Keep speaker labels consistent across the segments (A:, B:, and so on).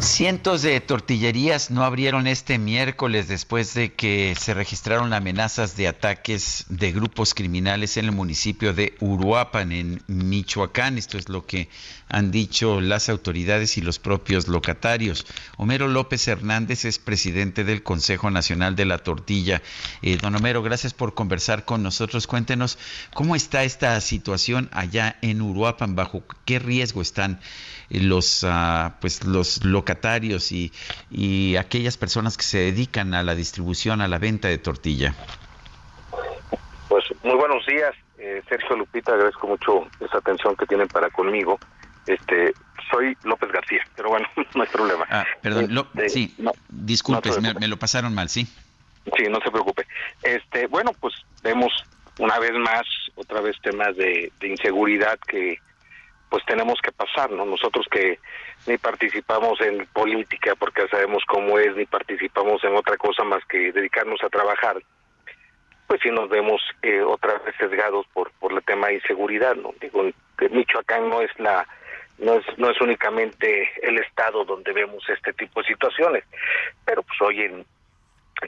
A: Cientos de tortillerías no abrieron este miércoles después de que se registraron amenazas de ataques de grupos criminales en el municipio de Uruapan, en Michoacán. Esto es lo que han dicho las autoridades y los propios locatarios. Homero López Hernández es presidente del Consejo Nacional de la Tortilla. Eh, don Homero, gracias por conversar con nosotros. Cuéntenos cómo está esta situación allá en Uruapan, bajo qué riesgo están los, uh, pues los locatarios y, y aquellas personas que se dedican a la distribución, a la venta de tortilla?
B: Pues muy buenos días, eh, Sergio Lupita, agradezco mucho esa atención que tienen para conmigo. Este, soy López García, pero bueno, no hay problema.
A: Ah, perdón, lo, este, sí, no, me, me, lo pasaron mal, sí.
B: Sí, no se preocupe. Este, bueno, pues vemos una vez más, otra vez temas de, de inseguridad que pues tenemos que pasar, ¿no? Nosotros que ni participamos en política porque sabemos cómo es, ni participamos en otra cosa más que dedicarnos a trabajar, pues sí nos vemos eh, otra vez sesgados por por el tema de inseguridad, ¿no? Digo, Michoacán no es la no es no es únicamente el estado donde vemos este tipo de situaciones, pero pues hoy en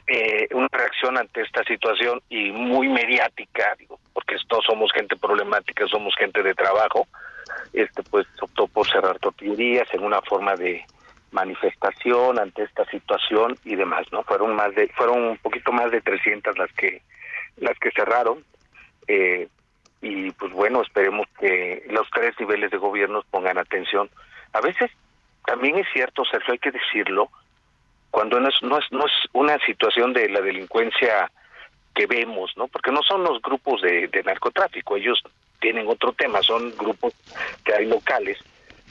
B: eh, una reacción ante esta situación y muy mediática, digo, porque todos somos gente problemática, somos gente de trabajo, este pues optó por cerrar tortillerías en una forma de manifestación ante esta situación y demás, ¿no? Fueron más de fueron un poquito más de 300 las que las que cerraron eh, y pues bueno, esperemos que los tres niveles de gobierno pongan atención. A veces también es cierto, Sergio, hay que decirlo, cuando no es, no es, no es una situación de la delincuencia que vemos, ¿no? Porque no son los grupos de narcotráfico, ellos tienen otro tema, son grupos que hay locales,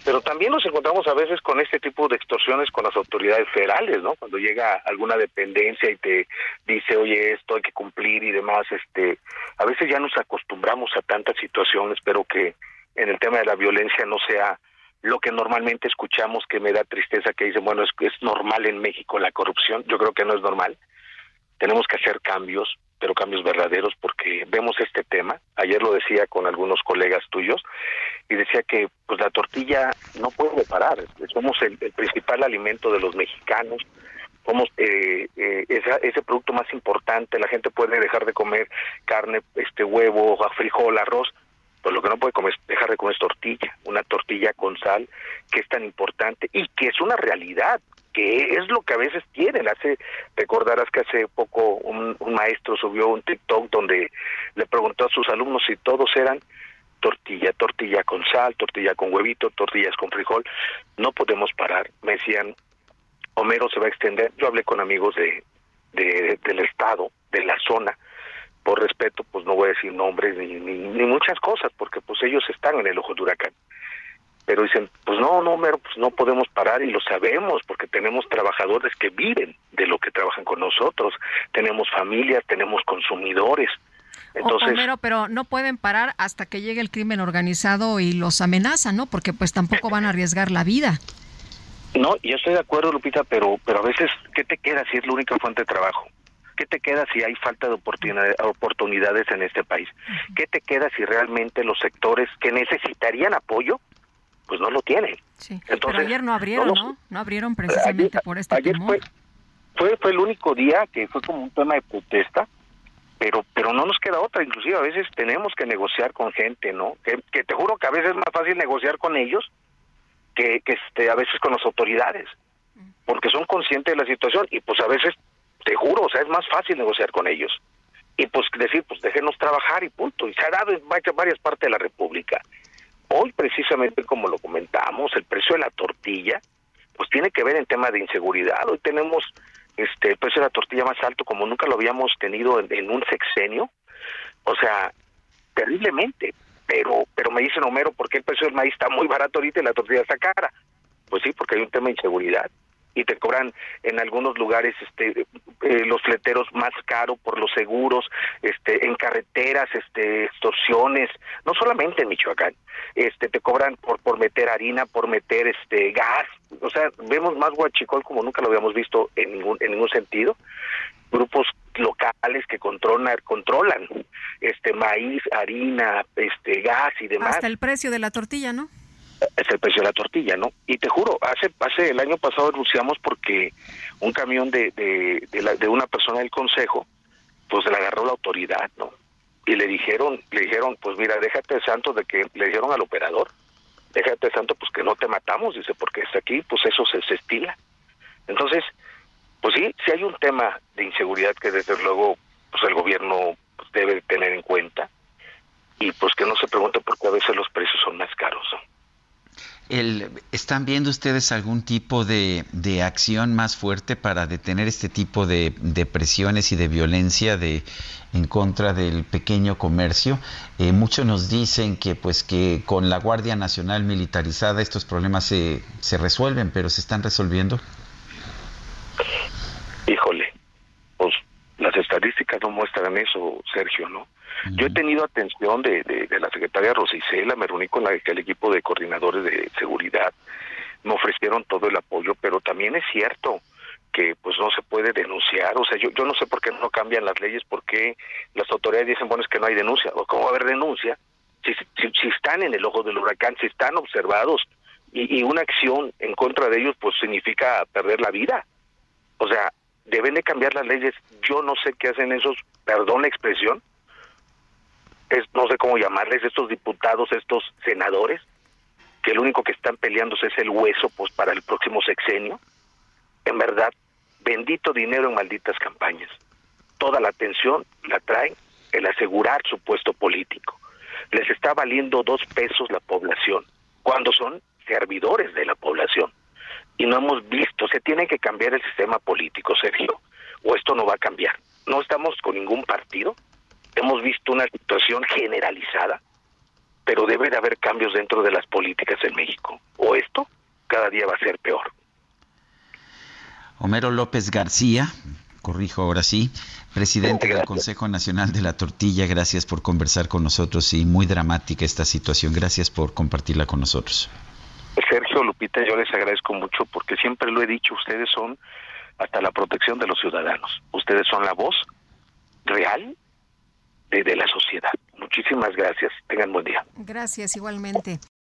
B: pero también nos encontramos a veces con este tipo de extorsiones con las autoridades federales, ¿no? Cuando llega alguna dependencia y te dice, oye, esto hay que cumplir y demás, este, a veces ya nos acostumbramos a tantas situaciones, pero que en el tema de la violencia no sea lo que normalmente escuchamos que me da tristeza que dicen, bueno, es, es normal en México la corrupción, yo creo que no es normal, tenemos que hacer cambios, pero cambios verdaderos porque vemos este tema. Ayer lo decía con algunos colegas tuyos y decía que pues la tortilla no puede parar. Somos el, principal alimento de los mexicanos. Somos eh, eh, esa, ese producto más importante. La gente puede dejar de comer carne, este huevo, frijol, arroz, pero lo que no puede comer, dejar de comer es tortilla, una tortilla con sal que es tan importante y que es una realidad que es lo que a veces tienen. Hace, recordarás que hace poco un, maestro subió un TikTok donde le preguntó a sus alumnos si todos eran tortilla, tortilla con sal, tortilla con huevito, tortillas con frijol. No podemos parar. Me decían, Homero se va a extender. Yo hablé con amigos de, de del estado, de la zona. Por respeto, pues no voy a decir nombres ni, ni, muchas cosas, porque pues ellos están en el ojo de huracán pero dicen, pues no, no, mero, pues no podemos parar y lo sabemos porque tenemos trabajadores que viven de lo que trabajan con nosotros, tenemos familias, tenemos consumidores. Entonces,
C: Homero, pero no pueden parar hasta que llegue el crimen organizado y los amenaza, ¿no? Porque pues tampoco van a arriesgar la vida.
B: No, yo estoy de acuerdo, Lupita, pero pero a veces, ¿qué te queda si es la única fuente de trabajo? ¿Qué te queda si hay falta de oportunidades en este país? ¿Qué te queda si realmente los sectores que necesitarían apoyo no lo tienen.
C: Sí. Entonces, Pero ayer no abrieron, no, ¿no? No abrieron precisamente
B: ayer,
C: por este
B: ayer
C: temor.
B: Fue, fue, fue el único día que fue como un tema de protesta, pero pero no nos queda otra. Inclusive a veces tenemos que negociar con gente, ¿no? Que, que te juro que a veces es más fácil negociar con ellos que, que este, a veces con las autoridades, porque son conscientes de la situación y pues a veces, te juro, o sea, es más fácil negociar con ellos. Y pues decir, pues déjenos trabajar y punto. Y se ha dado en varias partes de la República. Hoy, precisamente como lo de la tortilla, pues tiene que ver en tema de inseguridad. Hoy tenemos este el precio de la tortilla más alto como nunca lo habíamos tenido en, en un sexenio. O sea, terriblemente. pero pero me dicen Homero, ¿por qué el precio del maíz está muy barato ahorita y la tortilla está cara? Pues sí, porque hay un tema de inseguridad y te cobran en algunos lugares este eh, los fleteros más caro por los seguros este en carreteras este extorsiones no solamente en Michoacán este te cobran por por meter harina por meter este gas o sea vemos más guachicol como nunca lo habíamos visto en ningún en ningún sentido. Grupos locales que controlan controlan este maíz harina este gas y demás.
C: Hasta el precio de la tortilla no
B: es el precio de la tortilla, ¿no? Y te juro, hace, hace el año pasado denunciamos porque un camión de, de, la, de una persona del consejo, pues le agarró la autoridad, ¿no? Y le dijeron, le dijeron, pues mira, déjate santo de que, le dijeron al operador, déjate santo, pues que no te matamos, dice, porque está aquí, pues eso se, se estila. Entonces, pues sí, sí hay un tema de inseguridad que desde luego, pues el gobierno pues, debe tener en cuenta y pues que no se pregunte por qué a veces los precios son más caros, ¿no?
A: El, ¿Están viendo ustedes algún tipo de, de, acción más fuerte para detener este tipo de, de, presiones y de violencia de, en contra del pequeño comercio? Eh, muchos nos dicen que pues que con la Guardia Nacional militarizada estos problemas se, se resuelven, pero ¿se están resolviendo?
B: Híjole, pues las muestran eso, Sergio, ¿no? Yo he tenido atención de, de, de la secretaria Rosicela, me reuní con la, el equipo de coordinadores de seguridad, me ofrecieron todo el apoyo, pero también es cierto que pues no se puede denunciar, o sea, yo, yo no sé por qué no cambian las leyes, por qué las autoridades dicen, bueno, es que no hay denuncia, o cómo va a haber denuncia, si, si, si están en el ojo del huracán, si están observados, y, y una acción en contra de ellos, pues significa perder la vida. O sea, deben de cambiar las leyes, yo no sé qué hacen esos, perdón la expresión, es, no sé cómo llamarles, estos diputados, estos senadores, que lo único que están peleándose es el hueso pues para el próximo sexenio. En verdad, bendito dinero en malditas campañas. Toda la atención la traen el asegurar su puesto político. Les está valiendo dos pesos la población, cuando son servidores de la población. Y no hemos visto, se tiene que cambiar el sistema político, Sergio, o esto no va a cambiar. No estamos con ningún partido, hemos visto una situación generalizada, pero debe de haber cambios dentro de las políticas en México. O esto cada día va a ser peor.
A: Homero López García, corrijo ahora sí, presidente del Consejo Nacional de la Tortilla, gracias por conversar con nosotros y muy dramática esta situación. Gracias por compartirla con nosotros.
B: Sergio Lupita, yo les agradezco mucho porque siempre lo he dicho, ustedes son hasta la protección de los ciudadanos. Ustedes son la voz real de, la sociedad. Muchísimas gracias. Tengan buen día.
C: Gracias, igualmente.